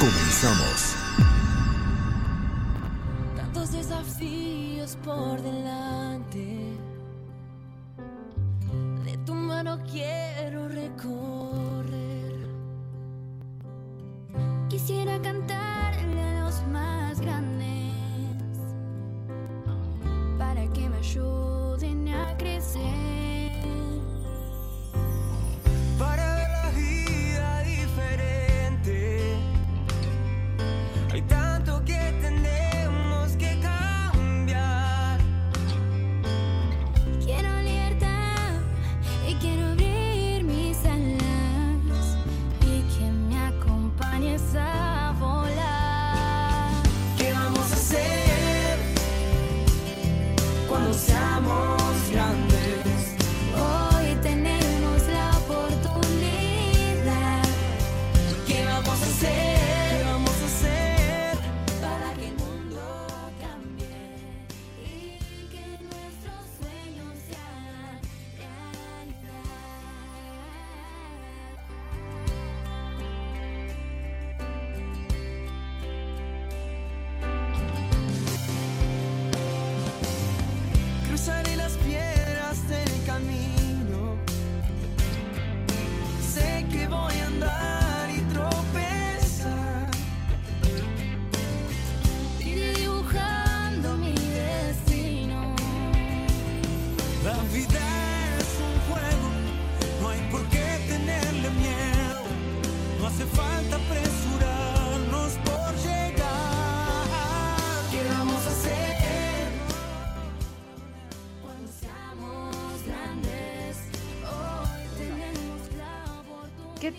Comenzamos. Tantos desafíos por delante. De tu mano quiero recorrer. Quisiera cantarle a los más grandes para que me ayuden a crecer. Hay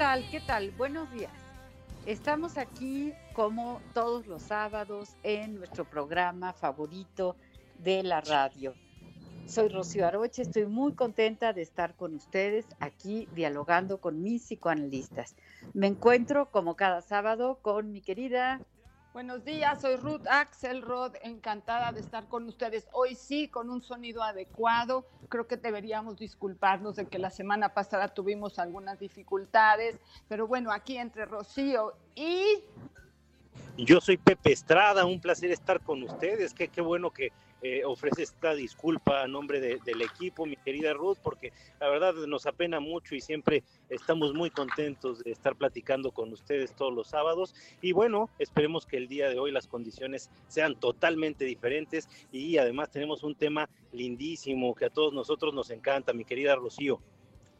tal? ¿Qué tal? Buenos días. Estamos aquí como todos los sábados en nuestro programa favorito de la radio. Soy Rocío Aroche, estoy muy contenta de estar con ustedes aquí dialogando con mis psicoanalistas. Me encuentro como cada sábado con mi querida Buenos días, soy Ruth Axelrod, encantada de estar con ustedes. Hoy sí, con un sonido adecuado. Creo que deberíamos disculparnos de que la semana pasada tuvimos algunas dificultades, pero bueno, aquí entre Rocío y Yo soy Pepe Estrada, un placer estar con ustedes. Qué, qué bueno que eh, ofrece esta disculpa a nombre de- del equipo, mi querida Ruth, porque la verdad nos apena mucho y siempre estamos muy contentos de estar platicando con ustedes todos los sábados. Y bueno, esperemos que el día de hoy las condiciones sean totalmente diferentes y además tenemos un tema lindísimo que a todos nosotros nos encanta, mi querida Rocío.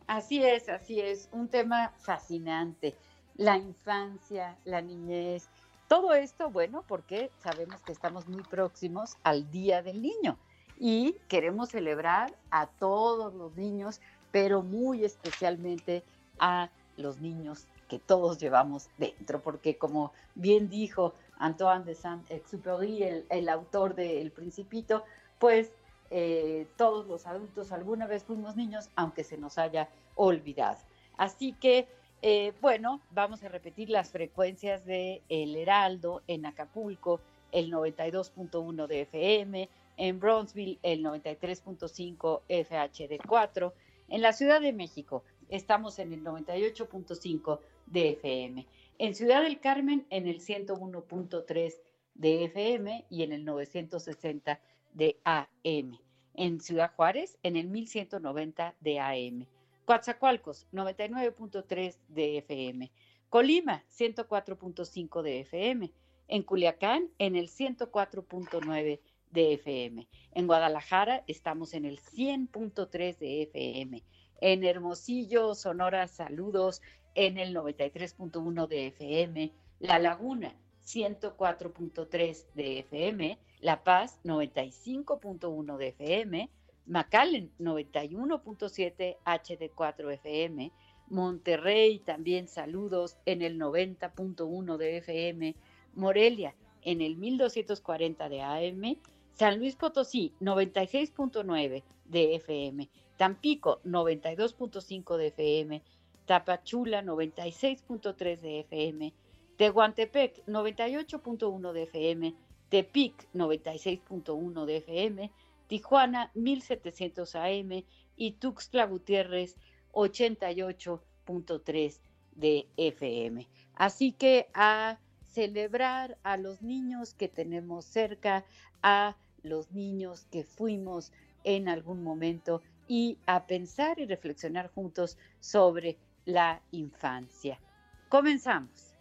Así es, así es, un tema fascinante. La infancia, la niñez, todo esto, bueno, porque sabemos que estamos muy próximos al Día del Niño y queremos celebrar a todos los niños, pero muy especialmente a los niños que todos llevamos dentro, porque como bien dijo Antoine de Saint-Exupéry, el, autor de El Principito, pues eh, todos los adultos alguna vez fuimos niños, aunque se nos haya olvidado. Así que, eh, bueno, vamos a repetir las frecuencias de El Heraldo en Acapulco, el 92.1 de FM, en Bronzeville, el 93.5 FHD4, en la Ciudad de México, estamos en el 98.5 de FM, en Ciudad del Carmen, en el 101.3 de FM y en el 960 de AM. En Ciudad Juárez, en el 1190 de AM. Coatzacoalcos, 99.3 de FM. Colima, 104.5 de FM. En Culiacán, en el 104.9 de FM. En Guadalajara, estamos en el 100.3 de FM. En Hermosillo, Sonora, saludos en el 93.1 de FM. La Laguna, 104.3 de FM. La Paz, 95.1 de FM. McAllen 91.7 HD4 FM, Monterrey también saludos en el 90.1 de FM, Morelia en el 1240 de AM, San Luis Potosí 96.9 de FM, Tampico 92.5 de FM, Tapachula 96.3 de FM, Tehuantepec 98.1 de FM, Tepic 96.1 de FM, Tijuana 1700 AM y Tuxtla Gutiérrez 88.3 de FM. Así que a celebrar a los niños que tenemos cerca, a los niños que fuimos en algún momento y a pensar y reflexionar juntos sobre la infancia. Comenzamos.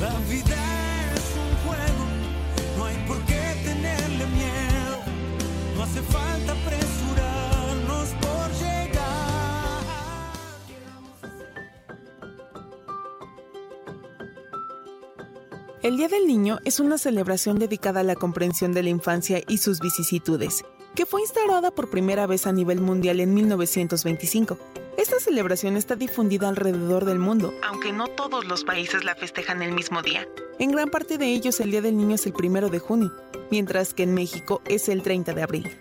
La vida El Día del Niño es una celebración dedicada a la comprensión de la infancia y sus vicisitudes, que fue instaurada por primera vez a nivel mundial en 1925. Esta celebración está difundida alrededor del mundo, aunque no todos los países la festejan el mismo día. En gran parte de ellos el Día del Niño es el primero de junio, mientras que en México es el 30 de abril.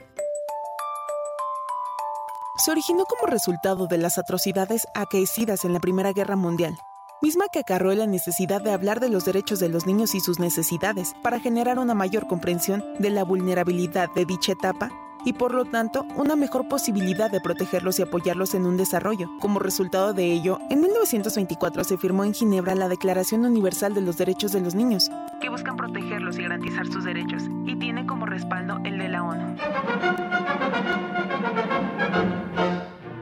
Se originó como resultado de las atrocidades acaecidas en la Primera Guerra Mundial, misma que acarreó la necesidad de hablar de los derechos de los niños y sus necesidades para generar una mayor comprensión de la vulnerabilidad de dicha etapa y por lo tanto una mejor posibilidad de protegerlos y apoyarlos en un desarrollo. Como resultado de ello, en 1924 se firmó en Ginebra la Declaración Universal de los Derechos de los Niños, que buscan protegerlos y garantizar sus derechos, y tiene como respaldo el de la ONU.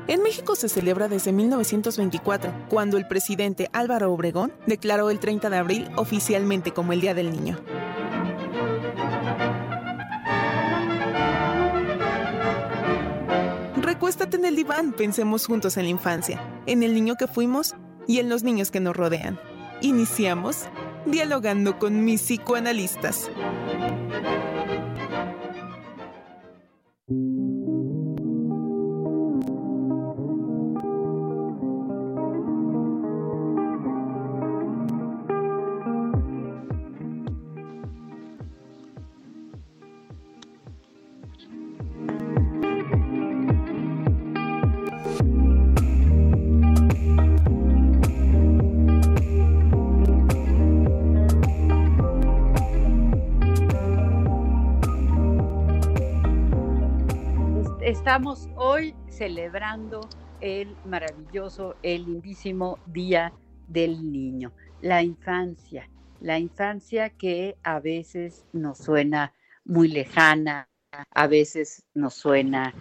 En México se celebra desde 1924, cuando el presidente Álvaro Obregón declaró el 30 de abril oficialmente como el Día del Niño. Recuéstate en el diván, pensemos juntos en la infancia, en el niño que fuimos y en los niños que nos rodean. Iniciamos dialogando con mis psicoanalistas. Estamos hoy celebrando el maravilloso, el lindísimo Día del Niño, la infancia, la infancia que a veces nos suena muy lejana, a veces nos suena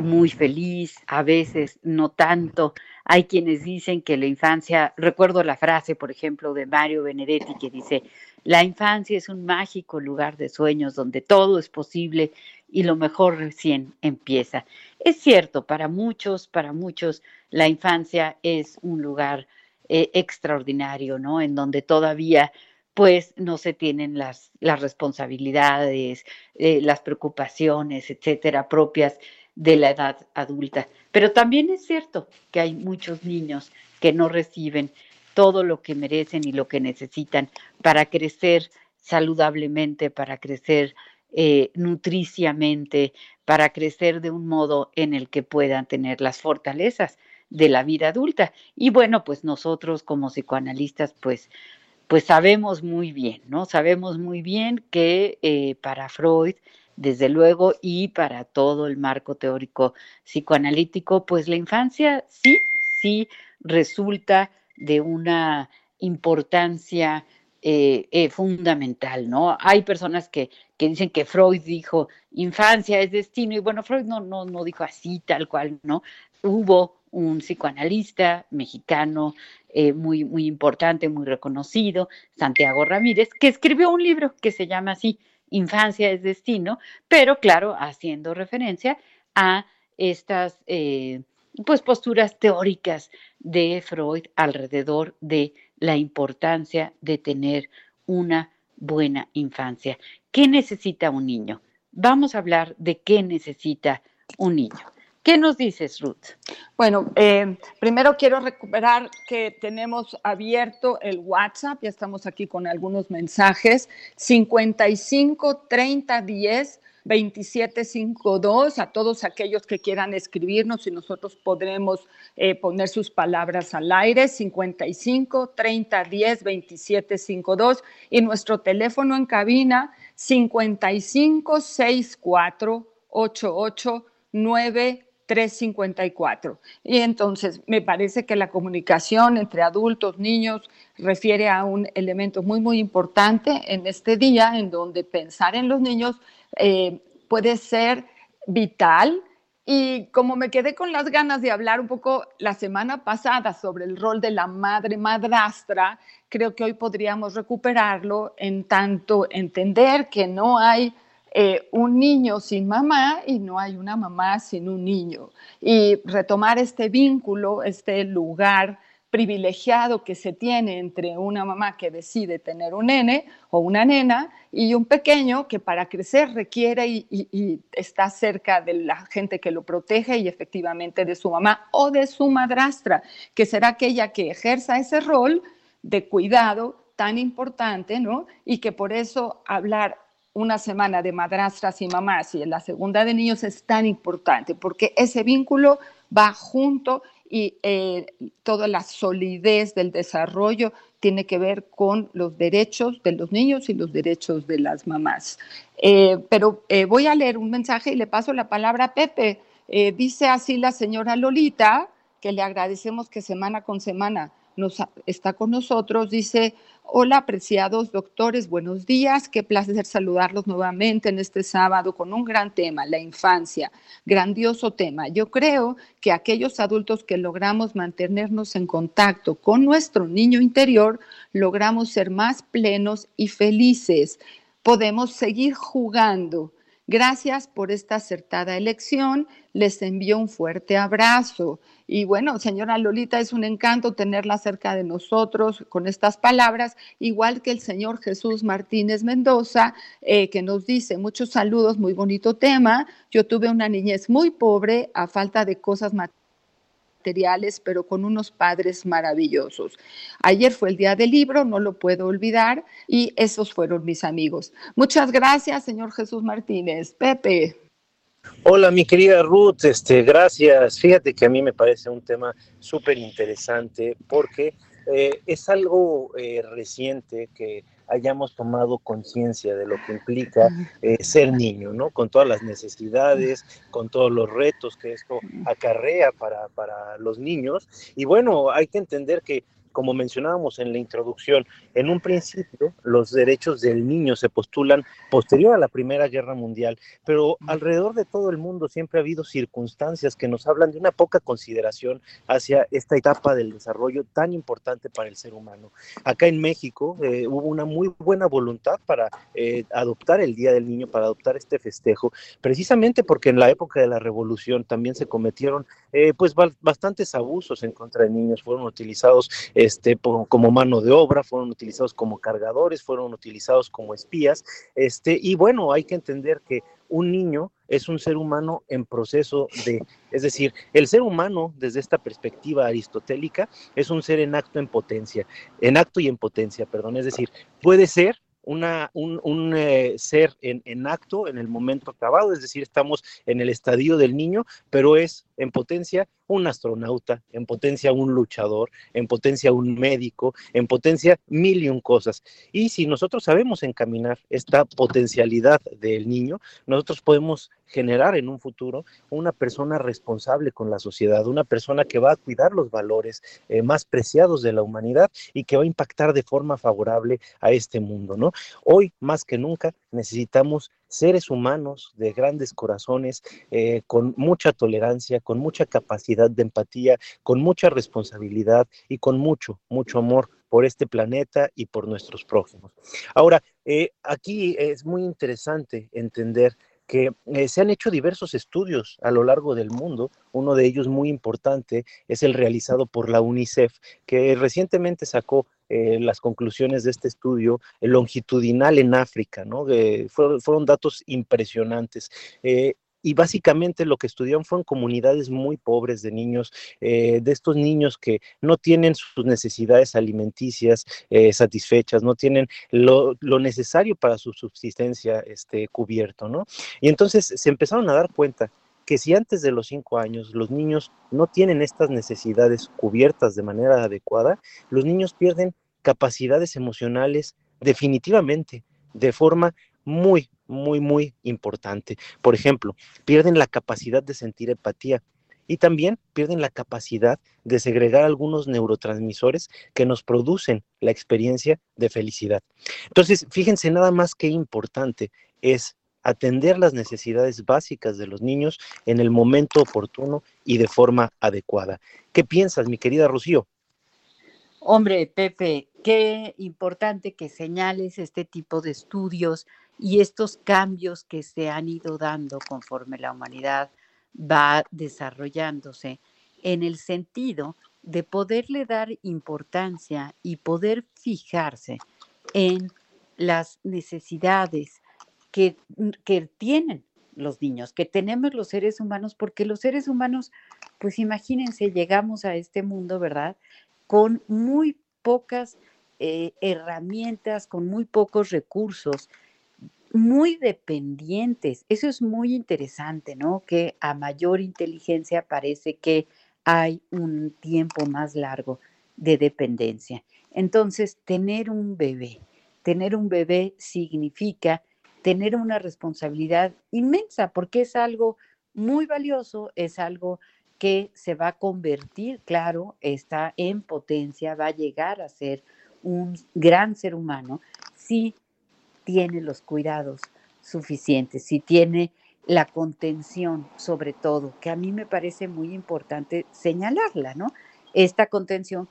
muy feliz, a veces no tanto. Hay quienes dicen que la infancia, recuerdo la frase, por ejemplo, de Mario Benedetti que dice, la infancia es un mágico lugar de sueños donde todo es posible y lo mejor recién empieza. Es cierto, para muchos, para muchos, la infancia es un lugar eh, extraordinario, ¿no? En donde todavía pues no se tienen las, las responsabilidades, eh, las preocupaciones, etcétera, propias de la edad adulta. Pero también es cierto que hay muchos niños que no reciben todo lo que merecen y lo que necesitan para crecer saludablemente, para crecer eh, nutriciamente, para crecer de un modo en el que puedan tener las fortalezas de la vida adulta. Y bueno, pues nosotros como psicoanalistas, pues, pues sabemos muy bien, ¿no? Sabemos muy bien que eh, para Freud, desde luego, y para todo el marco teórico psicoanalítico, pues la infancia sí, sí resulta de una importancia eh, eh, fundamental, ¿no? Hay personas que, que dicen que Freud dijo infancia es destino, y bueno, Freud no, no, no dijo así tal cual, ¿no? Hubo un psicoanalista mexicano eh, muy, muy importante, muy reconocido, Santiago Ramírez, que escribió un libro que se llama así, Infancia es Destino, pero claro, haciendo referencia a estas pues posturas teóricas de Freud alrededor de la importancia de tener una buena infancia. ¿Qué necesita un niño? Vamos a hablar de qué necesita un niño. ¿Qué nos dices, Ruth? Bueno, eh, primero quiero recuperar que tenemos abierto el WhatsApp, ya estamos aquí con algunos mensajes, 55 30 10 2752, a todos aquellos que quieran escribirnos y nosotros podremos eh, poner sus palabras al aire, 55 30 10 2752 y nuestro teléfono en cabina 55 64 88 9 354. Y entonces me parece que la comunicación entre adultos, niños, refiere a un elemento muy, muy importante en este día, en donde pensar en los niños eh, puede ser vital. Y como me quedé con las ganas de hablar un poco la semana pasada sobre el rol de la madre madrastra, creo que hoy podríamos recuperarlo en tanto entender que no hay eh, un niño sin mamá y no hay una mamá sin un niño. Y retomar este vínculo, este lugar privilegiado que se tiene entre una mamá que decide tener un nene o una nena y un pequeño que para crecer requiere y, está cerca de la gente que lo protege y efectivamente de su mamá o de su madrastra, que será aquella que ejerza ese rol de cuidado tan importante, ¿no? Y que por eso hablar una semana de madrastras y mamás y en la segunda de niños es tan importante porque ese vínculo va junto y eh, toda la solidez del desarrollo tiene que ver con los derechos de los niños y los derechos de las mamás. Eh, pero eh, voy a leer un mensaje y le paso la palabra a Pepe. dice así la señora Lolita, que le agradecemos que semana con semana está con nosotros, dice, Hola, apreciados doctores, buenos días. Qué placer saludarlos nuevamente en este sábado con un gran tema, la infancia. Grandioso tema. Yo creo que aquellos adultos que logramos mantenernos en contacto con nuestro niño interior, logramos ser más plenos y felices. Podemos seguir jugando. Gracias por esta acertada elección. Les envío un fuerte abrazo. Y bueno, señora Lolita, es un encanto tenerla cerca de nosotros con estas palabras, igual que el señor Jesús Martínez Mendoza, eh, que nos dice muchos saludos, muy bonito tema. Yo tuve una niñez muy pobre a falta de cosas materiales, pero con unos padres maravillosos. Ayer fue el día del libro, no lo puedo olvidar, y esos fueron mis amigos. Muchas gracias, señor Jesús Martínez. Pepe. Hola, mi querida Ruth, este, gracias. Fíjate que a mí me parece un tema súper interesante porque eh, es algo eh, reciente que hayamos tomado conciencia de lo que implica eh, ser niño, ¿no? Con todas las necesidades, con todos los retos que esto acarrea para, para los niños. Y bueno, hay que entender que como mencionábamos en la introducción, en un principio los derechos del niño se postulan posterior a la Primera Guerra Mundial, pero alrededor de todo el mundo siempre ha habido circunstancias que nos hablan de una poca consideración hacia esta etapa del desarrollo tan importante para el ser humano. Acá en México eh, hubo una muy buena voluntad para eh, adoptar el Día del Niño, para adoptar este festejo, precisamente porque en la época de la Revolución también se cometieron eh, pues bastantes abusos en contra de niños, fueron utilizados este, como mano de obra, fueron utilizados como cargadores, fueron utilizados como espías, este, y bueno, hay que entender que un niño es un ser humano en proceso de, es decir, el ser humano desde esta perspectiva aristotélica es un ser en acto en potencia, en acto y en potencia, perdón, es decir, puede ser una, un, eh, ser en, en, acto en el momento acabado, es decir, estamos en el estadio del niño, pero es en potencia un astronauta, en potencia un luchador, en potencia un médico, en potencia mil y un cosas. Y si nosotros sabemos encaminar esta potencialidad del niño, nosotros podemos generar en un futuro una persona responsable con la sociedad, una persona que va a cuidar los valores eh, más preciados de la humanidad y que va a impactar de forma favorable a este mundo, ¿no? Hoy, más que nunca, necesitamos seres humanos de grandes corazones, eh, con mucha tolerancia, con mucha capacidad de empatía, con mucha responsabilidad y con mucho, mucho amor por este planeta y por nuestros prójimos. Ahora, eh, aquí es muy interesante entender que eh, se han hecho diversos estudios a lo largo del mundo. Uno de ellos muy importante es el realizado por la UNICEF, que recientemente sacó eh, las conclusiones de este estudio longitudinal en África, ¿no? fueron, datos impresionantes. Eh, y básicamente lo que estudiaron fueron comunidades muy pobres de niños, eh, de estos niños que no tienen sus necesidades alimenticias eh, satisfechas, no tienen lo, necesario para su subsistencia este, cubierto, ¿no? Y entonces se empezaron a dar cuenta que si antes de los cinco años los niños no tienen estas necesidades cubiertas de manera adecuada, los niños pierden capacidades emocionales definitivamente, de forma muy, muy, muy importante. Por ejemplo, pierden la capacidad de sentir empatía y también pierden la capacidad de segregar algunos neurotransmisores que nos producen la experiencia de felicidad. Entonces, fíjense nada más qué importante es atender las necesidades básicas de los niños en el momento oportuno y de forma adecuada. ¿Qué piensas, mi querida Rocío? Hombre, Pepe, qué importante que señales este tipo de estudios y estos cambios que se han ido dando conforme la humanidad va desarrollándose en el sentido de poderle dar importancia y poder fijarse en las necesidades que, que, tienen los niños, que tenemos los seres humanos, porque los seres humanos, pues imagínense, llegamos a este mundo, ¿verdad? Con muy pocas eh, herramientas, con muy pocos recursos muy dependientes. Eso es muy interesante, ¿no? Que a mayor inteligencia parece que hay un tiempo más largo de dependencia. Entonces, tener un bebé, tener un bebé significa tener una responsabilidad inmensa porque es algo muy valioso, es algo que se va a convertir, claro, está en potencia, va a llegar a ser un gran ser humano si tiene los cuidados suficientes, si tiene la contención sobre todo, que a mí me parece muy importante señalarla, ¿no? Esta contención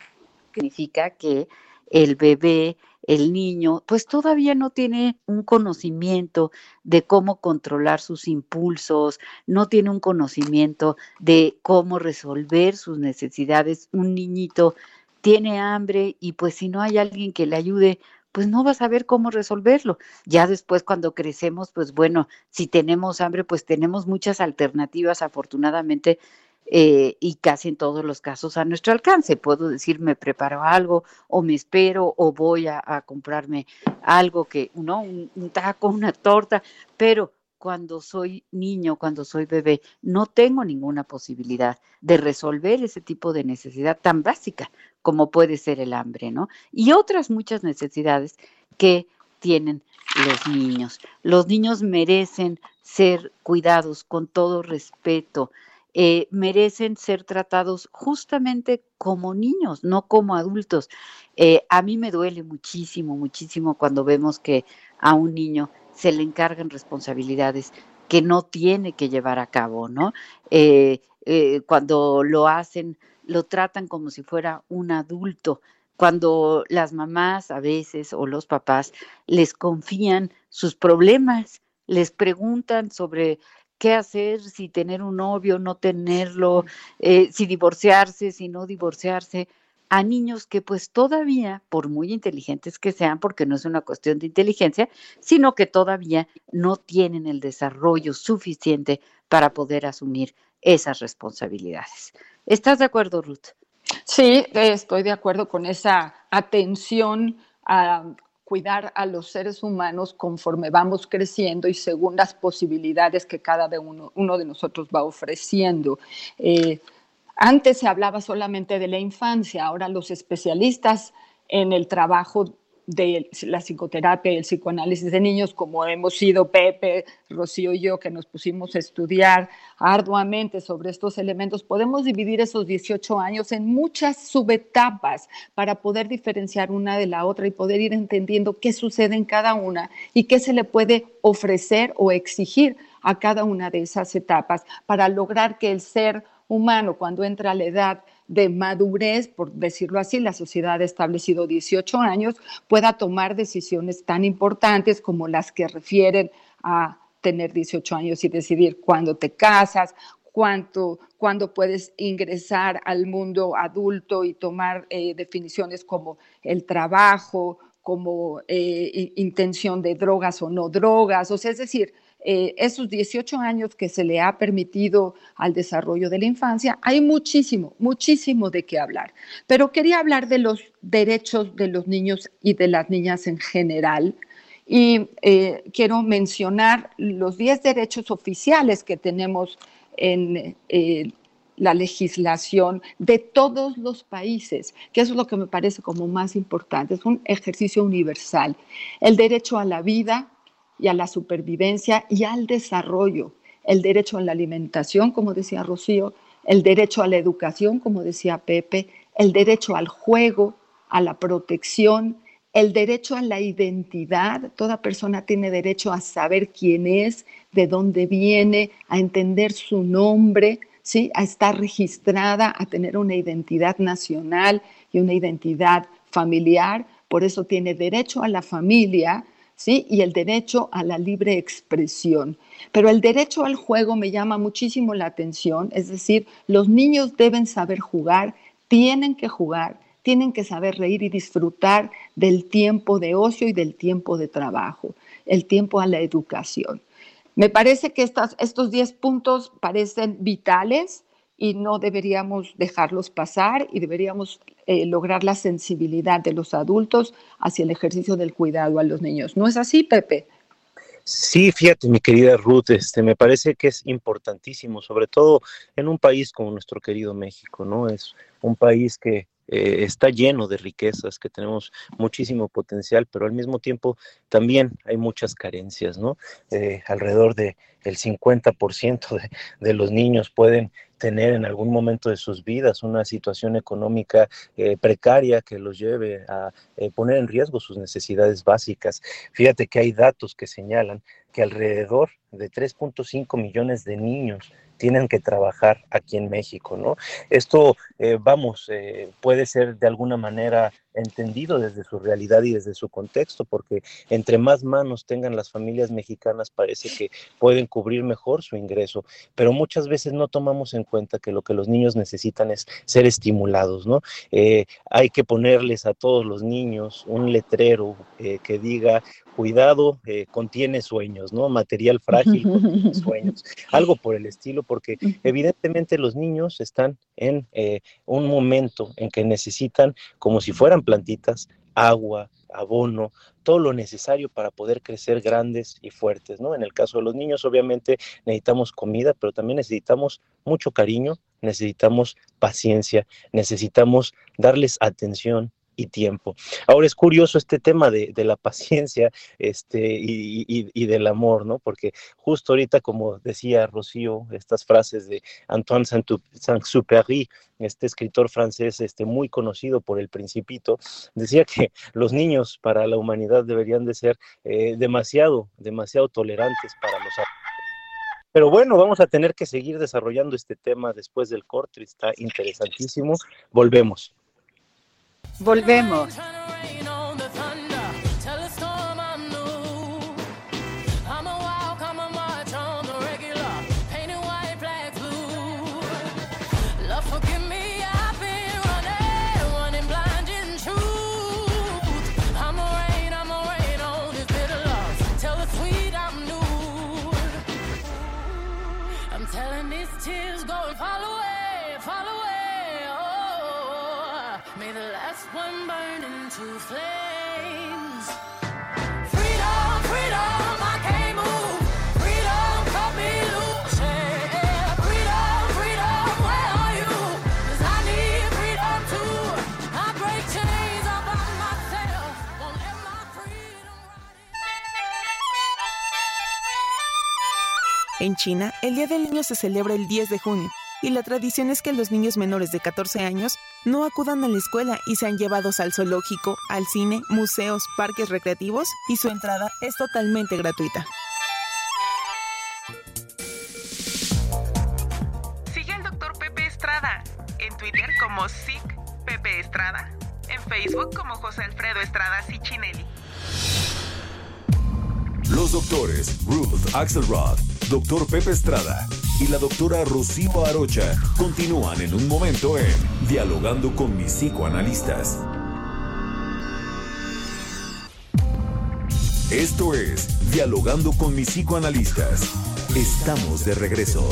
significa que el bebé, el niño, pues todavía no tiene un conocimiento de cómo controlar sus impulsos, no tiene un conocimiento de cómo resolver sus necesidades. Un niñito tiene hambre y pues si no hay alguien que le ayude, pues no vas a ver cómo resolverlo. Ya después cuando crecemos, pues bueno, si tenemos hambre, pues tenemos muchas alternativas, afortunadamente, eh, y casi en todos los casos a nuestro alcance. Puedo decir, me preparo algo, o me espero, o voy a, comprarme algo que, ¿no? Un, un taco, una torta, pero cuando soy niño, cuando soy bebé, no tengo ninguna posibilidad de resolver ese tipo de necesidad tan básica como puede ser el hambre, ¿no? Y otras muchas necesidades que tienen los niños. Los niños merecen ser cuidados con todo respeto, eh, merecen ser tratados justamente como niños, no como adultos. Eh, a mí me duele muchísimo, muchísimo cuando vemos que a un niño se le encargan responsabilidades que no tiene que llevar a cabo, ¿no? Eh, cuando lo hacen, lo tratan como si fuera un adulto. Cuando las mamás a veces o los papás les confían sus problemas, les preguntan sobre qué hacer, si tener un novio, no tenerlo, eh, si divorciarse, si no divorciarse a niños que pues todavía, por muy inteligentes que sean, porque no es una cuestión de inteligencia, sino que todavía no tienen el desarrollo suficiente para poder asumir esas responsabilidades. ¿Estás de acuerdo, Ruth? Sí, estoy de acuerdo con esa atención a cuidar a los seres humanos conforme vamos creciendo y según las posibilidades que cada uno, uno de nosotros va ofreciendo. Eh, Antes se hablaba solamente de la infancia, ahora los especialistas en el trabajo de la psicoterapia y el psicoanálisis de niños, como hemos sido Pepe, Rocío y yo, que nos pusimos a estudiar arduamente sobre estos elementos, podemos dividir esos 18 años en muchas subetapas para poder diferenciar una de la otra y poder ir entendiendo qué sucede en cada una y qué se le puede ofrecer o exigir a cada una de esas etapas para lograr que el ser humano, cuando entra a la edad de madurez, por decirlo así, la sociedad ha establecido 18 años, pueda tomar decisiones tan importantes como las que refieren a tener 18 años y decidir cuándo te casas, cuánto, cuándo puedes ingresar al mundo adulto y tomar eh, definiciones como el trabajo, como eh, intención de drogas o no drogas, o sea, es decir, eh, esos 18 años que se le ha permitido al desarrollo de la infancia, hay muchísimo, muchísimo de qué hablar. Pero quería hablar de los derechos de los niños y de las niñas en general. Y eh, quiero mencionar los 10 derechos oficiales que tenemos en eh, la legislación de todos los países, que eso es lo que me parece como más importante, es un ejercicio universal. El derecho a la vida, y a la supervivencia y al desarrollo, el derecho a la alimentación, como decía Rocío, el derecho a la educación, como decía Pepe, el derecho al juego, a la protección, el derecho a la identidad. Toda persona tiene derecho a saber quién es, de dónde viene, a entender su nombre, ¿sí? a estar registrada, a tener una identidad nacional y una identidad familiar. Por eso tiene derecho a la familia, ¿sí? Y el derecho a la libre expresión. Pero el derecho al juego me llama muchísimo la atención, es decir, los niños deben saber jugar, tienen que jugar, tienen que saber reír y disfrutar del tiempo de ocio y del tiempo de trabajo, el tiempo a la educación. Me parece que estos 10 puntos parecen vitales y no deberíamos dejarlos pasar y deberíamos eh, lograr la sensibilidad de los adultos hacia el ejercicio del cuidado a los niños. ¿No es así, Pepe? Sí, fíjate, mi querida Ruth, este, me parece que es importantísimo, sobre todo en un país como nuestro querido México, ¿no? Es un país que eh, está lleno de riquezas, que tenemos muchísimo potencial, pero al mismo tiempo también hay muchas carencias, ¿no? Eh, alrededor de el 50% de, de los niños pueden tener en algún momento de sus vidas una situación económica eh, precaria que los lleve a eh, poner en riesgo sus necesidades básicas. Fíjate que hay datos que señalan que alrededor de 3.5 millones de niños tienen que trabajar aquí en México, ¿no? Esto, eh, vamos, puede ser de alguna manera entendido desde su realidad y desde su contexto, porque entre más manos tengan las familias mexicanas parece que pueden cubrir mejor su ingreso, pero muchas veces no tomamos en cuenta que lo que los niños necesitan es ser estimulados, ¿no? Eh, hay que ponerles a todos los niños un letrero eh, que diga, cuidado, eh, contiene sueños, ¿no? Material frágil, contiene sueños, algo por el estilo, porque evidentemente los niños están en un momento en que necesitan, como si fueran plantitas, agua, abono, todo lo necesario para poder crecer grandes y fuertes, ¿no? En el caso de los niños, obviamente necesitamos comida, pero también necesitamos mucho cariño, necesitamos paciencia, necesitamos darles atención, y tiempo. Ahora es curioso este tema de, la paciencia este, y, del amor, ¿no? Porque justo ahorita, como decía Rocío, estas frases de Antoine Saint-Exupéry, este escritor francés este, muy conocido por El Principito, decía que los niños para la humanidad deberían de ser eh, demasiado, demasiado tolerantes para los pero bueno, vamos a tener que seguir desarrollando este tema después del corte, está interesantísimo. Volvemos. Volvemos. En China, el Día del Niño se celebra el 10 de junio y la tradición es que los niños menores de 14 años no acudan a la escuela y sean llevados al zoológico, al cine, museos, parques recreativos y su entrada es totalmente gratuita. Sigue al Dr. Pepe Estrada en Twitter como SIC Pepe Estrada, en Facebook como José Alfredo Estrada Ciccinelli. Los doctores Ruth Axelrod, doctor Pepe Estrada y la doctora Rocío Arocha continúan en un momento en Dialogando con mis psicoanalistas. Esto es Dialogando con mis psicoanalistas. Estamos de regreso.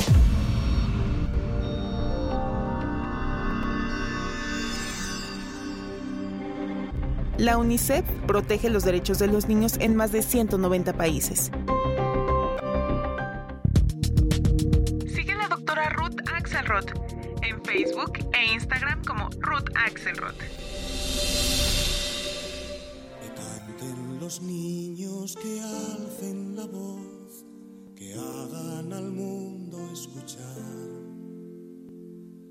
La UNICEF protege los derechos de los niños en más de 190 países. Axelrod en Facebook e Instagram como Ruth Axelrod. Canten los niños que alcen la voz, que hagan al mundo escuchar,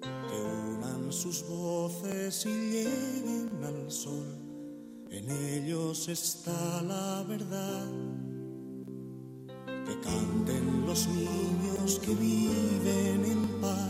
que unan sus voces y lleguen al sol. En ellos está la verdad. Que canten los niños que viven en paz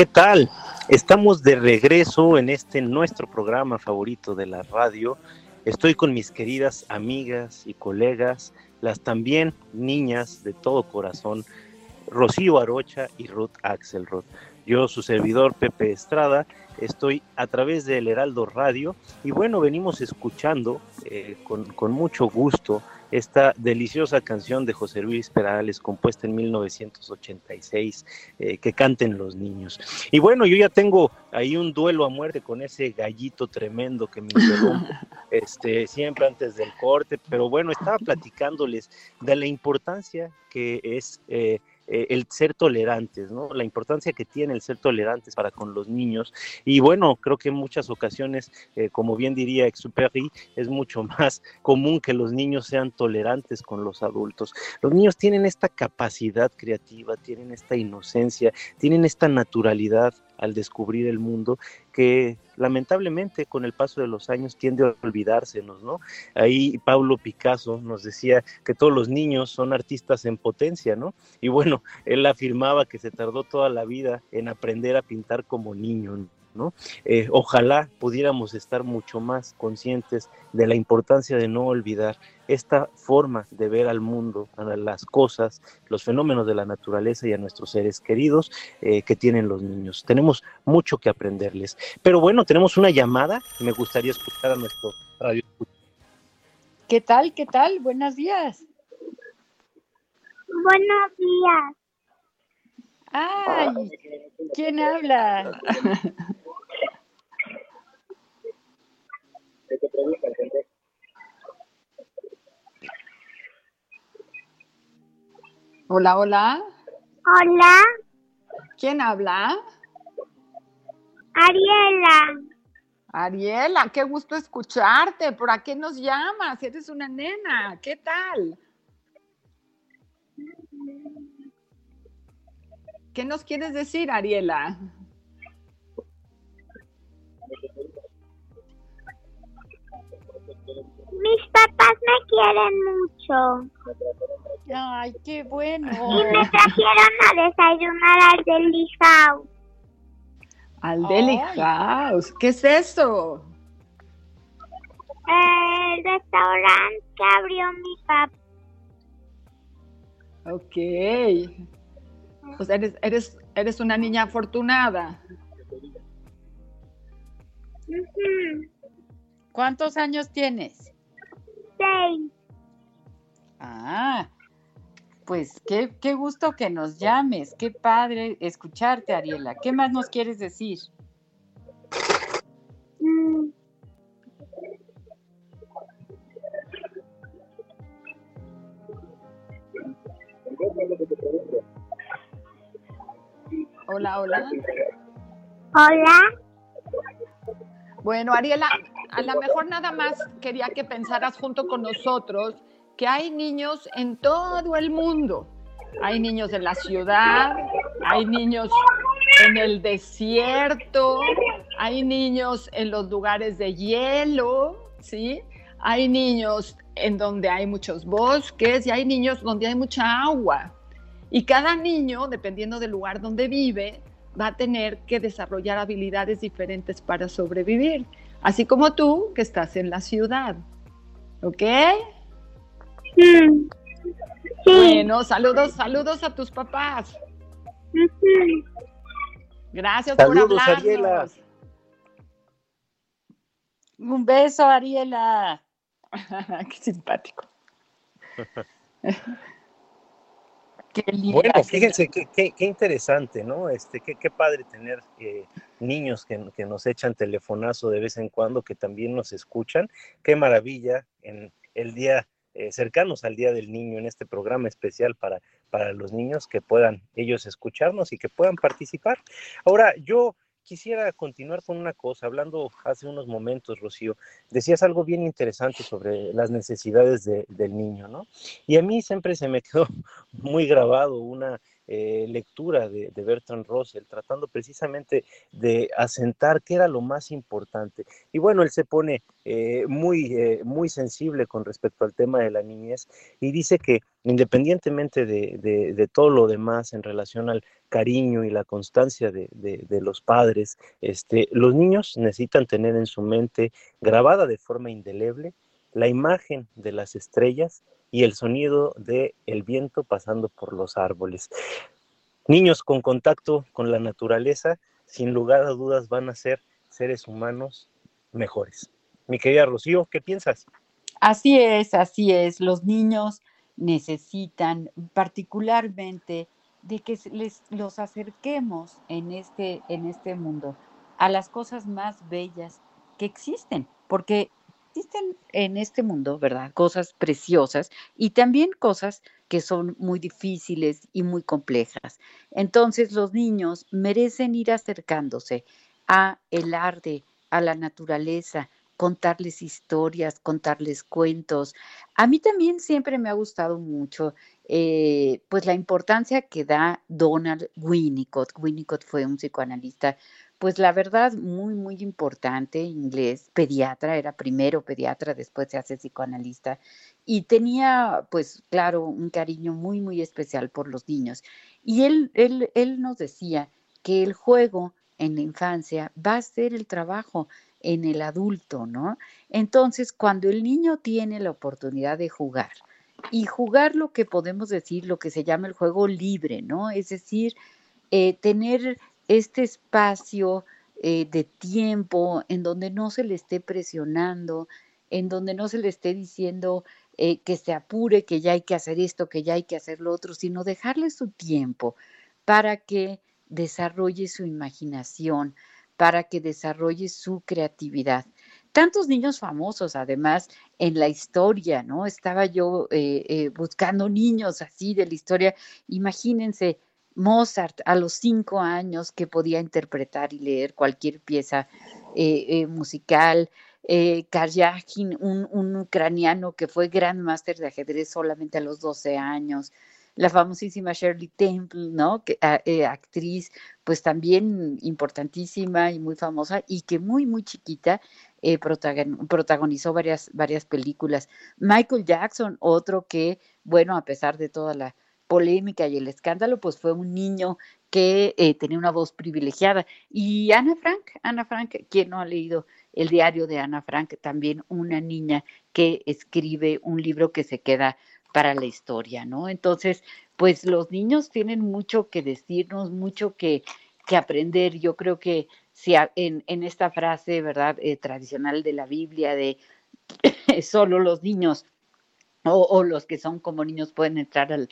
¿Qué tal? Estamos de regreso en este nuestro programa favorito de la radio. Estoy con mis queridas amigas y colegas, las también niñas de todo corazón, Rocío Arocha y Ruth Axelrod. Yo, su servidor Pepe Estrada, estoy a través del Heraldo Radio y bueno, venimos escuchando eh, con, con mucho gusto esta deliciosa canción de José Luis Perales, compuesta en 1986, eh, que canten los niños. Y bueno, yo ya tengo ahí un duelo a muerte con ese gallito tremendo que me interrumpe este, siempre antes del corte, pero bueno, estaba platicándoles de la importancia que es... eh, eh, el ser tolerantes, ¿no? La importancia que tiene el ser tolerantes para con los niños. Y bueno, creo que en muchas ocasiones, eh, como bien diría Exupéry, es mucho más común que los niños sean tolerantes con los adultos. Los niños tienen esta capacidad creativa, tienen esta inocencia, tienen esta naturalidad al descubrir el mundo que lamentablemente con el paso de los años tiende a olvidársenos, ¿no? Ahí Pablo Picasso nos decía que todos los niños son artistas en potencia, ¿no? Y bueno, él afirmaba que se tardó toda la vida en aprender a pintar como niño, ¿no? Eh, ojalá pudiéramos estar mucho más conscientes de la importancia de no olvidar esta forma de ver al mundo, a las cosas, los fenómenos de la naturaleza y a nuestros seres queridos eh, que tienen los niños. Tenemos mucho que aprenderles. Pero bueno, tenemos una llamada. Me gustaría escuchar a nuestro radio. ¿Qué tal? ¿Qué tal? Buenos días. Buenos días. Ay, ¿quién habla? Hola, hola. Hola, ¿Quién habla? Ariela. Ariela, qué gusto escucharte. ¿Por a qué nos llamas? Eres una nena. ¿Qué tal? ¿Qué nos quieres decir, Ariela? Mis papás me quieren mucho Ay, qué bueno. y me trajeron a desayunar al del Lijao. Al Deli. House. ¿Qué es eso? El restaurante que abrió mi papá. Ok. Pues eres, eres, eres una niña afortunada. ¿Cuántos años tienes? Seis. Ah, pues qué, qué gusto que nos llames, qué padre escucharte, Ariela. ¿Qué más nos quieres decir? Hola, hola. Hola. Bueno, Ariela, a lo mejor nada más quería que pensaras junto con nosotros que hay niños en todo el mundo. Hay niños en la ciudad, hay niños en el desierto, hay niños en los lugares de hielo, ¿sí? Hay niños en donde hay muchos bosques y hay niños donde hay mucha agua. Y cada niño, dependiendo del lugar donde vive, va a tener que desarrollar habilidades diferentes para sobrevivir, así como tú que estás en la ciudad. ¿Ok? Sí. Bueno, saludos, saludos a tus papás. Gracias Saludos, por hablarnos. Ariela. Un beso, Ariela. Qué simpático. Qué linda. Bueno, qué- fíjense qué, qué, qué interesante, ¿no? Este, qué, qué padre tener eh, niños que, que nos echan telefonazo de vez en cuando, que también nos escuchan. Qué maravilla en el día, eh, cercanos al Día del Niño, en este programa especial para, para los niños, que puedan ellos escucharnos y que puedan participar. Ahora, yo quisiera continuar con una cosa, hablando hace unos momentos, Rocío, decías algo bien interesante sobre las necesidades de- del niño, ¿no? Y a mí siempre se me quedó muy grabado una eh, lectura de, Bertrand Russell, tratando precisamente de asentar qué era lo más importante. Y bueno, él se pone eh, muy, eh, muy sensible con respecto al tema de la niñez y dice que independientemente de, todo lo demás en relación al cariño y la constancia de los padres, este, los niños necesitan tener en su mente grabada de forma indeleble la imagen de las estrellas y el sonido del el viento pasando por los árboles. Niños con contacto con la naturaleza, sin lugar a dudas, van a ser seres humanos mejores. Mi querida Rocío, ¿qué piensas? Así es, así es. Los niños necesitan particularmente de que les los acerquemos en este en este mundo a las cosas más bellas que existen, porque existen en este mundo, ¿verdad? Cosas preciosas y también cosas que son muy difíciles y muy complejas. Entonces, los niños merecen ir acercándose a el arte, a la naturaleza, contarles historias, contarles cuentos. A mí también siempre me ha gustado mucho, eh, pues la importancia que da Donald Winnicott. Winnicott fue un psicoanalista, pues la verdad muy, muy importante, inglés, pediatra, era primero pediatra, después se hace psicoanalista y tenía, pues claro, un cariño muy, muy especial por los niños. Y él, él, él nos decía que el juego en la infancia va a ser el trabajo en el adulto, ¿no? Entonces, cuando el niño tiene la oportunidad de jugar y jugar lo que podemos decir, lo que se llama el juego libre, ¿no? Es decir, eh, tener este espacio eh, de tiempo en donde no se le esté presionando, en donde no se le esté diciendo eh, que se apure, que ya hay que hacer esto, que ya hay que hacer lo otro, sino dejarle su tiempo para que desarrolle su imaginación, para que desarrolle su creatividad. Tantos niños famosos, además, en la historia, ¿no? Estaba yo eh, buscando niños así de la historia. Imagínense, Mozart a los cinco años que podía interpretar y leer cualquier pieza eh, eh, musical. Eh, Karyagin, un, ucraniano que fue gran máster de ajedrez solamente a los 12 años la famosísima Shirley Temple, ¿no? Que, a- eh, actriz, pues también importantísima y muy famosa y que muy, muy chiquita protagon- protagonizó varias, varias películas. Michael Jackson, otro que, bueno, a pesar de toda la polémica y el escándalo, pues fue un niño que eh, tenía una voz privilegiada. Y Ana Frank, Ana Frank, quien no ha leído el diario de Ana Frank, también una niña que escribe un libro que se queda para la historia, ¿no? Entonces, pues los niños tienen mucho que decirnos, mucho que, que aprender. Yo creo que si en, en esta frase, ¿verdad?, eh, tradicional de la Biblia, de solo los niños o, o, los que son como niños pueden entrar al,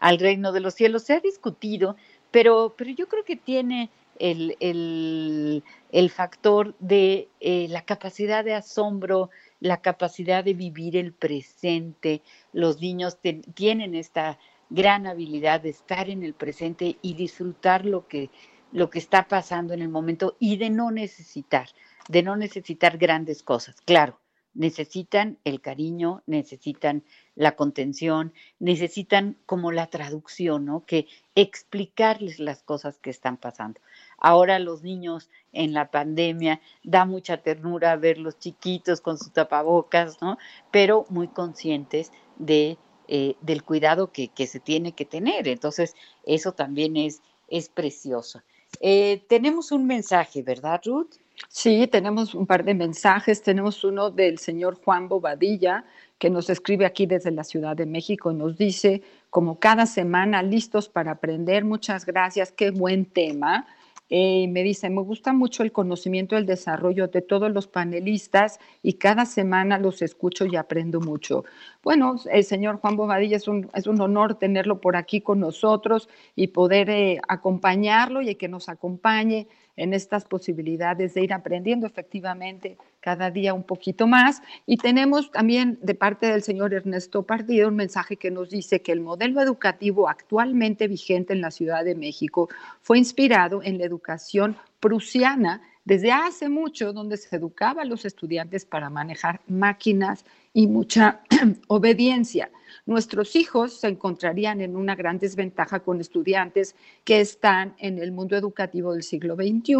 al reino de los cielos, se ha discutido pero, pero yo creo que tiene el, el, el factor de eh, la capacidad de asombro, la capacidad de vivir el presente. Los niños tienen esta gran habilidad de estar en el presente y disfrutar lo que, lo que está pasando en el momento y de no necesitar, de no necesitar grandes cosas. Claro, necesitan el cariño, necesitan la contención, necesitan como la traducción, ¿no? Que explicarles las cosas que están pasando. Ahora los niños en la pandemia da mucha ternura ver los chiquitos con sus tapabocas, ¿no? Pero muy conscientes de, eh, del cuidado que, que, se tiene que tener. Entonces, eso también es, es precioso. Eh, tenemos un mensaje, ¿verdad, Ruth? Sí, tenemos un par de mensajes. Tenemos uno del señor Juan Bobadilla, que nos escribe aquí desde la Ciudad de México nos dice, como cada semana, listos para aprender. Muchas gracias, qué buen tema. Eh, me dice, me gusta mucho el conocimiento, el desarrollo de todos los panelistas y cada semana los escucho y aprendo mucho. Bueno, el señor Juan Bobadilla, es un, es un honor tenerlo por aquí con nosotros y poder eh, acompañarlo y que nos acompañe en estas posibilidades de ir aprendiendo efectivamente cada día un poquito más. Y tenemos también de parte del señor Ernesto Partido un mensaje que nos dice que el modelo educativo actualmente vigente en la Ciudad de México fue inspirado en la educación prusiana desde hace mucho, donde se educaba a los estudiantes para manejar máquinas y mucha obediencia. Nuestros hijos se encontrarían en una gran desventaja con estudiantes que están en el mundo educativo del siglo XXI,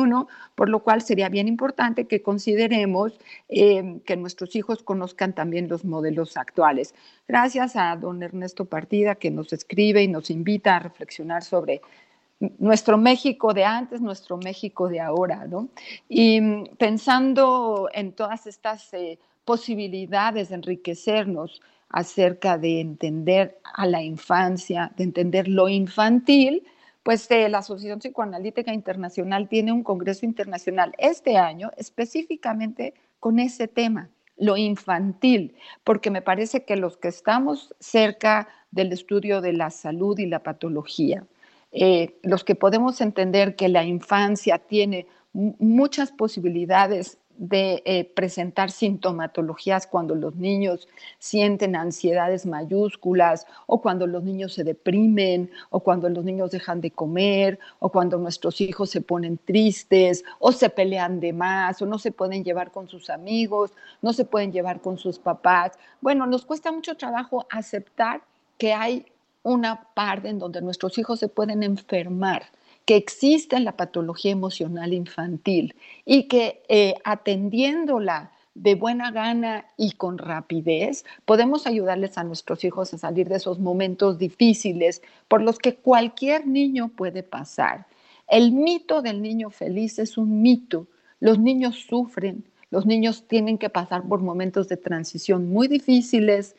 por lo cual sería bien importante que consideremos eh, que nuestros hijos conozcan también los modelos actuales. Gracias a don Ernesto Partida que nos escribe y nos invita a reflexionar sobre nuestro México de antes, nuestro México de ahora, ¿no? Y mm, pensando en todas estas eh, posibilidades de enriquecernos acerca de entender a la infancia, de entender lo infantil, pues eh, la Asociación Psicoanalítica Internacional tiene un congreso internacional este año específicamente con ese tema, lo infantil, porque me parece que los que estamos cerca del estudio de la salud y la patología, eh, los que podemos entender que la infancia tiene muchas posibilidades de eh, presentar sintomatologías cuando los niños sienten ansiedades mayúsculas o cuando los niños se deprimen o cuando los niños dejan de comer o cuando nuestros hijos se ponen tristes o se pelean de más o no se pueden llevar con sus amigos, no se pueden llevar con sus papás. Bueno, nos cuesta mucho trabajo aceptar que hay una parte en donde nuestros hijos se pueden enfermar, que existe la patología emocional infantil y que eh, atendiéndola de buena gana y con rapidez, podemos ayudarles a nuestros hijos a salir de esos momentos difíciles por los que cualquier niño puede pasar. El mito del niño feliz es un mito. Los niños sufren, los niños tienen que pasar por momentos de transición muy difíciles,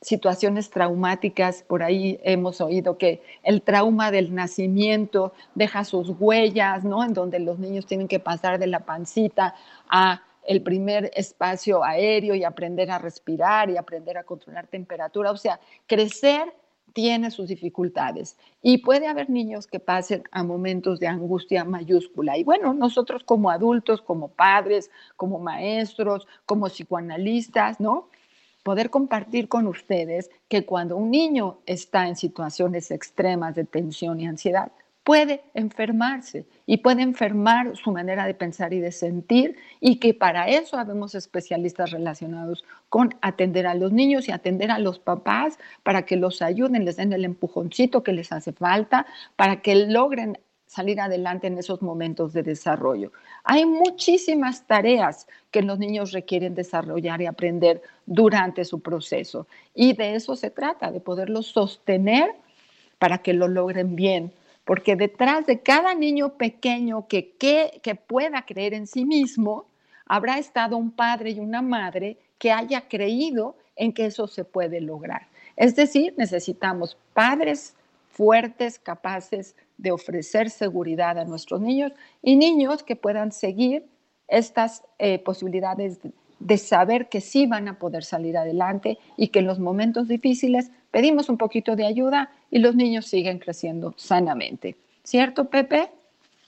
situaciones traumáticas, por ahí hemos oído que el trauma del nacimiento deja sus huellas, ¿no? En donde los niños tienen que pasar de la pancita a el primer espacio aéreo y aprender a respirar y aprender a controlar temperatura, o sea, crecer tiene sus dificultades y puede haber niños que pasen a momentos de angustia mayúscula. Y bueno, nosotros como adultos, como padres, como maestros, como psicoanalistas, ¿no? Poder compartir con ustedes que cuando un niño está en situaciones extremas de tensión y ansiedad, puede enfermarse y puede enfermar su manera de pensar y de sentir y que para eso habemos especialistas relacionados con atender a los niños y atender a los papás para que los ayuden, les den el empujoncito que les hace falta, para que logren salir adelante en esos momentos de desarrollo. Hay muchísimas tareas que los niños requieren desarrollar y aprender durante su proceso. Y de eso se trata, de poderlos sostener para que lo logren bien, porque detrás de cada niño pequeño que, que, pueda creer en sí mismo, habrá estado un padre y una madre que haya creído en que eso se puede lograr. Es decir, necesitamos padres fuertes, capaces de ofrecer seguridad a nuestros niños y niños que puedan seguir estas eh, posibilidades de, saber que sí van a poder salir adelante y que en los momentos difíciles pedimos un poquito de ayuda y los niños siguen creciendo sanamente. ¿Cierto, Pepe?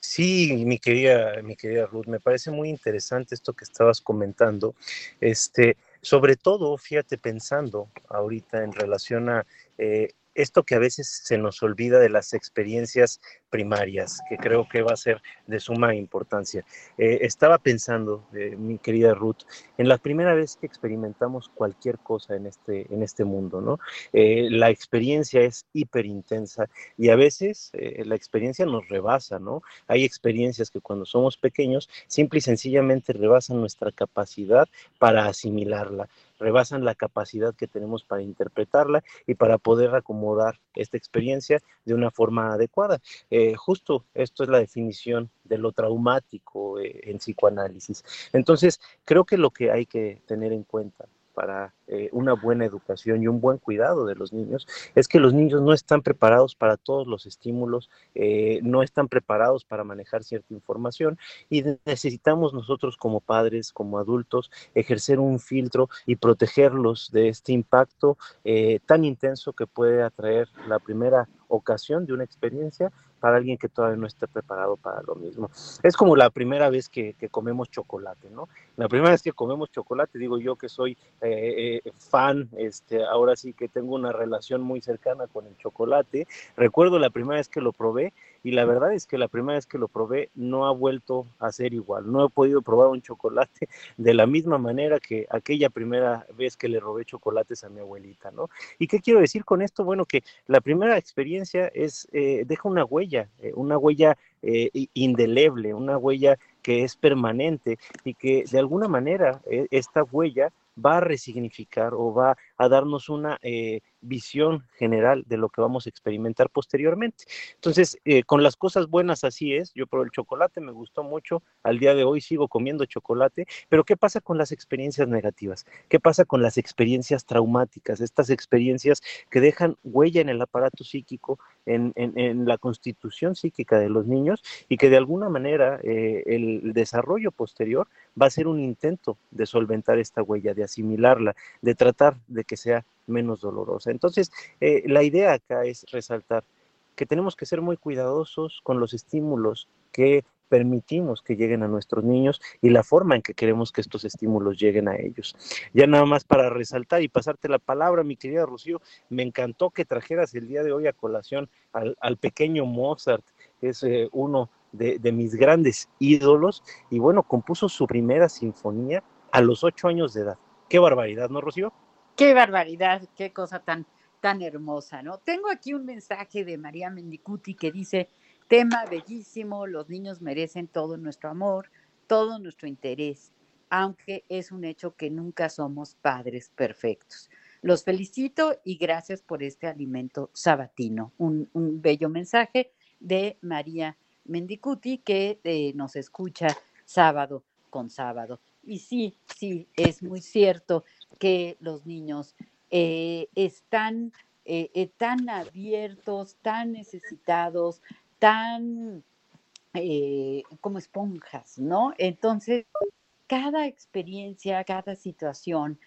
Sí, mi querida, mi querida Ruth, me parece muy interesante esto que estabas comentando. Este, sobre todo, fíjate, pensando ahorita en relación a eh, esto que a veces se nos olvida de las experiencias primarias, que creo que va a ser de suma importancia. Eh, estaba pensando, eh, mi querida Ruth, en la primera vez que experimentamos cualquier cosa en este, en este mundo, ¿no? Eh, la experiencia es hiper intensa y a veces la experiencia nos rebasa, ¿no? Hay experiencias que cuando somos pequeños simple y sencillamente rebasan nuestra capacidad para asimilarla rebasan la capacidad que tenemos para interpretarla y para poder acomodar esta experiencia de una forma adecuada. Eh, justo esto es la definición de lo traumático eh, en psicoanálisis. Entonces, creo que lo que hay que tener en cuenta para eh, una buena educación y un buen cuidado de los niños es que los niños no están preparados para todos los estímulos, eh, no están preparados para manejar cierta información y necesitamos nosotros como padres, como adultos, ejercer un filtro y protegerlos de este impacto eh, tan intenso que puede atraer la primera ocasión de una experiencia para alguien que todavía no esté preparado para lo mismo. Es como la primera vez que, comemos chocolate, ¿no? La primera vez que comemos chocolate, digo yo que soy eh, eh, fan, este, ahora sí que tengo una relación muy cercana con el chocolate. Recuerdo la primera vez que lo probé y la verdad es que la primera vez que lo probé no ha vuelto a ser igual. No he podido probar un chocolate de la misma manera que aquella primera vez que le robé chocolates a mi abuelita, ¿no? ¿Y qué quiero decir con esto? Bueno, que la primera experiencia es, eh, deja una huella, eh, una huella eh, indeleble, una huella que es permanente y que de alguna manera eh, esta huella va a resignificar o va a darnos una eh, visión general de lo que vamos a experimentar posteriormente. Entonces, eh, con las cosas buenas así es, yo probé el chocolate, me gustó mucho, al día de hoy sigo comiendo chocolate, pero ¿qué pasa con las experiencias negativas? ¿Qué pasa con las experiencias traumáticas? Estas experiencias que dejan huella en el aparato psíquico, en, en, la constitución psíquica de los niños y que de alguna manera eh, el desarrollo posterior va a ser un intento de solventar esta huella, de asimilarla, de tratar de que sea menos dolorosa. Entonces, eh, la idea acá es resaltar que tenemos que ser muy cuidadosos con los estímulos que permitimos que lleguen a nuestros niños y la forma en que queremos que estos estímulos lleguen a ellos. Ya nada más para resaltar y pasarte la palabra, mi querida Rocío, me encantó que trajeras el día de hoy a colación al, al pequeño Mozart, que es eh, uno de, de mis grandes ídolos, y bueno, compuso su primera sinfonía a los ocho años de edad. Qué barbaridad, ¿no, Rocío? Qué barbaridad, qué cosa tan, tan hermosa, ¿no? Tengo aquí un mensaje de María Mendicuti que dice, tema bellísimo, los niños merecen todo nuestro amor, todo nuestro interés, aunque es un hecho que nunca somos padres perfectos. Los felicito y gracias por este alimento sabatino. Un, bello mensaje de María Mendicuti que eh, nos escucha sábado con sábado. Y sí, sí, es muy cierto que los niños eh, están eh, eh, tan abiertos, tan necesitados, tan como esponjas, ¿no? Entonces, cada experiencia, cada situación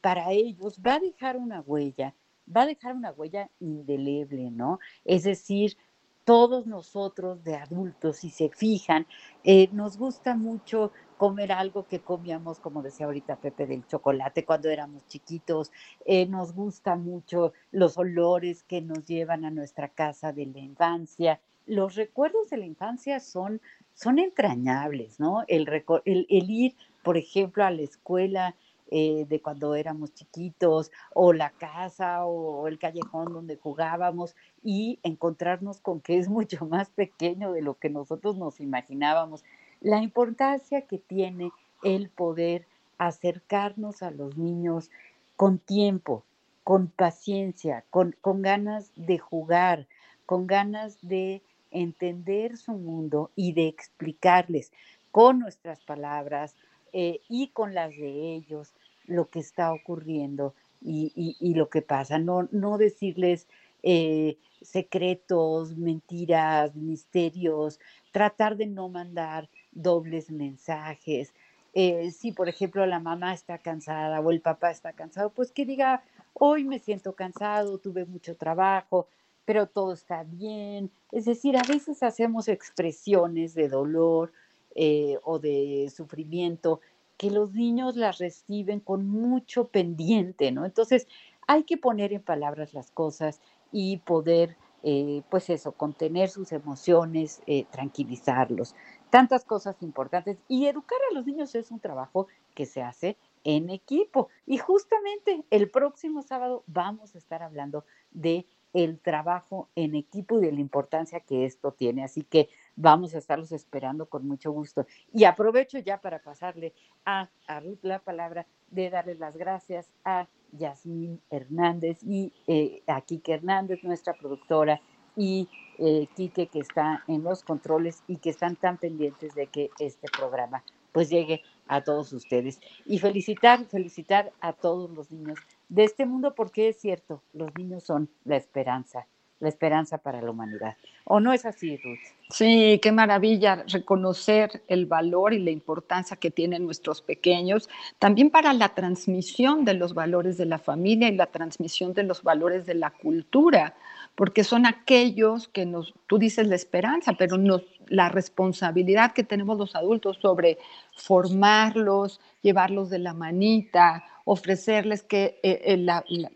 para ellos va a dejar una huella, va a dejar una huella indeleble, ¿no? Es decir, todos nosotros de adultos, si se fijan, eh, nos gusta mucho comer algo que comíamos, como decía ahorita Pepe, del chocolate cuando éramos chiquitos. Eh, nos gusta mucho los olores que nos llevan a nuestra casa de la infancia. Los recuerdos de la infancia son, son entrañables, ¿no? El, el, el ir, por ejemplo, a la escuela eh, de cuando éramos chiquitos, o la casa, o el callejón donde jugábamos, y encontrarnos con que es mucho más pequeño de lo que nosotros nos imaginábamos. La importancia que tiene el poder acercarnos a los niños con tiempo, con paciencia, con, con ganas de jugar, con ganas de entender su mundo y de explicarles con nuestras palabras eh, y con las de ellos lo que está ocurriendo y, y- lo que pasa. No, no decirles eh, secretos, mentiras, misterios, tratar de no mandar dobles mensajes. Eh, si, por ejemplo, la mamá está cansada o el papá está cansado, pues que diga, hoy me siento cansado, tuve mucho trabajo, pero todo está bien. Es decir, a veces hacemos expresiones de dolor eh, o de sufrimiento que los niños las reciben con mucho pendiente, ¿no? Entonces, hay que poner en palabras las cosas y poder, eh, pues eso, contener sus emociones, eh, tranquilizarlos. Tantas cosas importantes. Y educar a los niños es un trabajo que se hace en equipo. Y justamente el próximo sábado vamos a estar hablando de el trabajo en equipo y de la importancia que esto tiene. Así que vamos a estarlos esperando con mucho gusto. Y aprovecho ya para pasarle a, a Ruth la palabra de darles las gracias a Yasmín Hernández y eh, a Kike Hernández, nuestra productora, y eh, Quique que está en los controles y que están tan pendientes de que este programa pues llegue a todos ustedes. Y felicitar, felicitar a todos los niños de este mundo porque es cierto, los niños son la esperanza, la esperanza para la humanidad. ¿O no es así, Ruth? Sí, qué maravilla reconocer el valor y la importancia que tienen nuestros pequeños, también para la transmisión de los valores de la familia y la transmisión de los valores de la cultura, porque son aquellos que nos, tú dices la esperanza, pero nos, la responsabilidad que tenemos los adultos sobre formarlos, llevarlos de la manita, ofrecerles que eh, eh, la, la-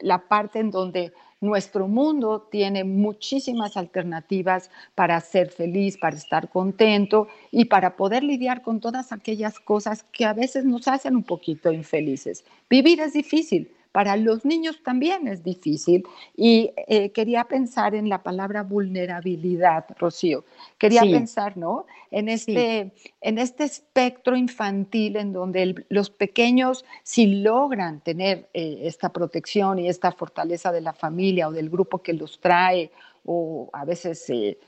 la parte en donde nuestro mundo tiene muchísimas alternativas para ser feliz, para estar contento y para poder lidiar con todas aquellas cosas que a veces nos hacen un poquito infelices. Vivir es difícil, para los niños también es difícil y eh, quería pensar en la palabra vulnerabilidad, Rocío. Quería Sí. pensar, ¿no? En este, en este espectro infantil en donde el- los pequeños, si logran tener eh, esta protección y esta fortaleza de la familia o del grupo que los trae, o a veces eh,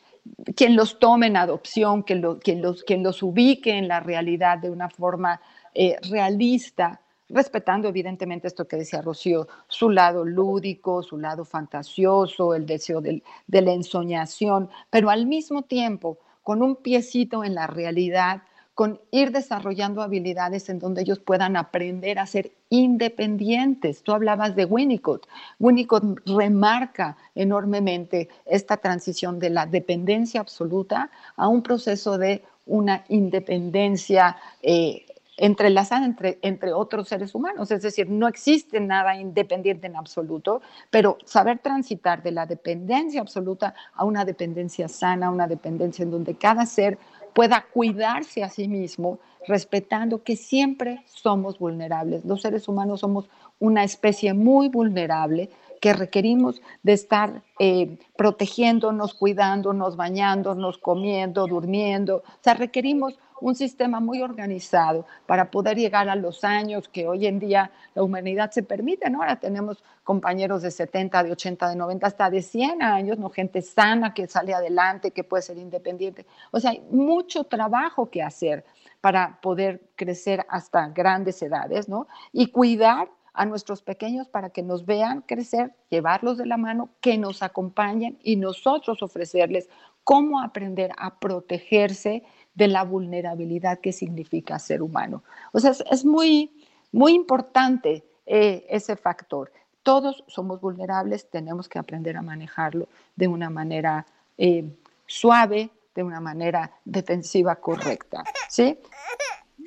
quien los tome en adopción, quien, lo- quien los, quien los ubique en la realidad de una forma eh, realista, respetando evidentemente esto que decía Rocío, su lado lúdico, su lado fantasioso, el deseo del- de la ensoñación, pero al mismo tiempo con un piecito en la realidad, con ir desarrollando habilidades en donde ellos puedan aprender a ser independientes. Tú hablabas de Winnicott. Winnicott remarca enormemente esta transición de la dependencia absoluta a un proceso de una independencia eh, entrelazada entre, entre otros seres humanos. Es decir, no existe nada independiente en absoluto, pero saber transitar de la dependencia absoluta a una dependencia sana, una dependencia en donde cada ser pueda cuidarse a sí mismo, respetando que siempre somos vulnerables. Los seres humanos somos una especie muy vulnerable que requerimos de estar eh, protegiéndonos, cuidándonos, bañándonos, comiendo, durmiendo. O sea, requerimos un sistema muy organizado para poder llegar a los años que hoy en día la humanidad se permite. ¿no? Ahora tenemos compañeros de 70, de 80, de 90, hasta de 100 años, ¿no? gente sana que sale adelante, que puede ser independiente. O sea, hay mucho trabajo que hacer para poder crecer hasta grandes edades, ¿no? Y cuidar a nuestros pequeños para que nos vean crecer, llevarlos de la mano, que nos acompañen y nosotros ofrecerles cómo aprender a protegerse de la vulnerabilidad que significa ser humano. O sea, es, es muy, muy importante eh, ese factor. Todos somos vulnerables, tenemos que aprender a manejarlo de una manera eh, suave, de una manera defensiva correcta. ¿Sí?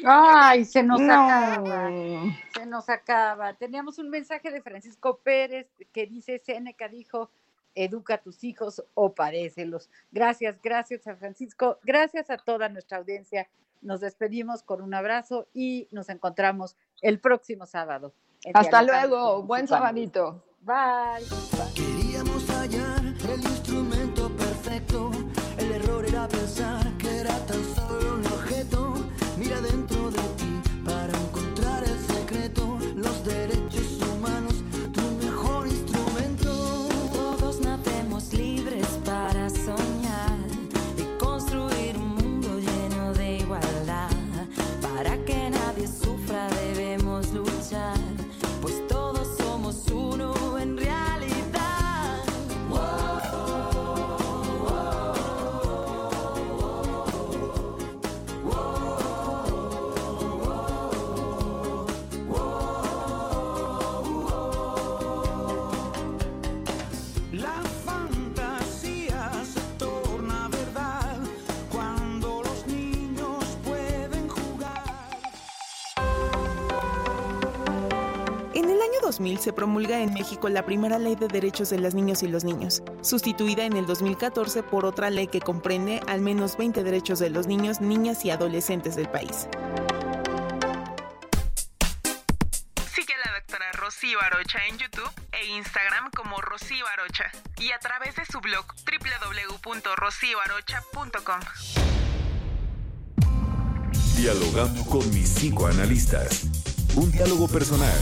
Ay, se nos No. acaba, se nos acaba. Teníamos un mensaje de Francisco Pérez que dice, Seneca dijo, educa a tus hijos o padécelos. Gracias, gracias a Francisco, gracias a toda nuestra audiencia. Nos despedimos con un abrazo y nos encontramos el próximo sábado. en Hasta luego, buen sabadito. Bye. Queríamos hallar el instrumento perfecto. El error era pensar que era tan solo un objeto. Mira dentro de ti para encontrar el secreto. Los derechos 2000 se promulga en México la primera ley de derechos de las niñas y los niños, sustituida en el 2014 por otra ley que comprende al menos 20 derechos de los niños, niñas y adolescentes del país. Sigue a la doctora Rocío Arocha en YouTube e Instagram como Rocío Arocha y a través de su blog www.rocioarocha.com. Dialogando con mis psicoanalistas. Un diálogo personal,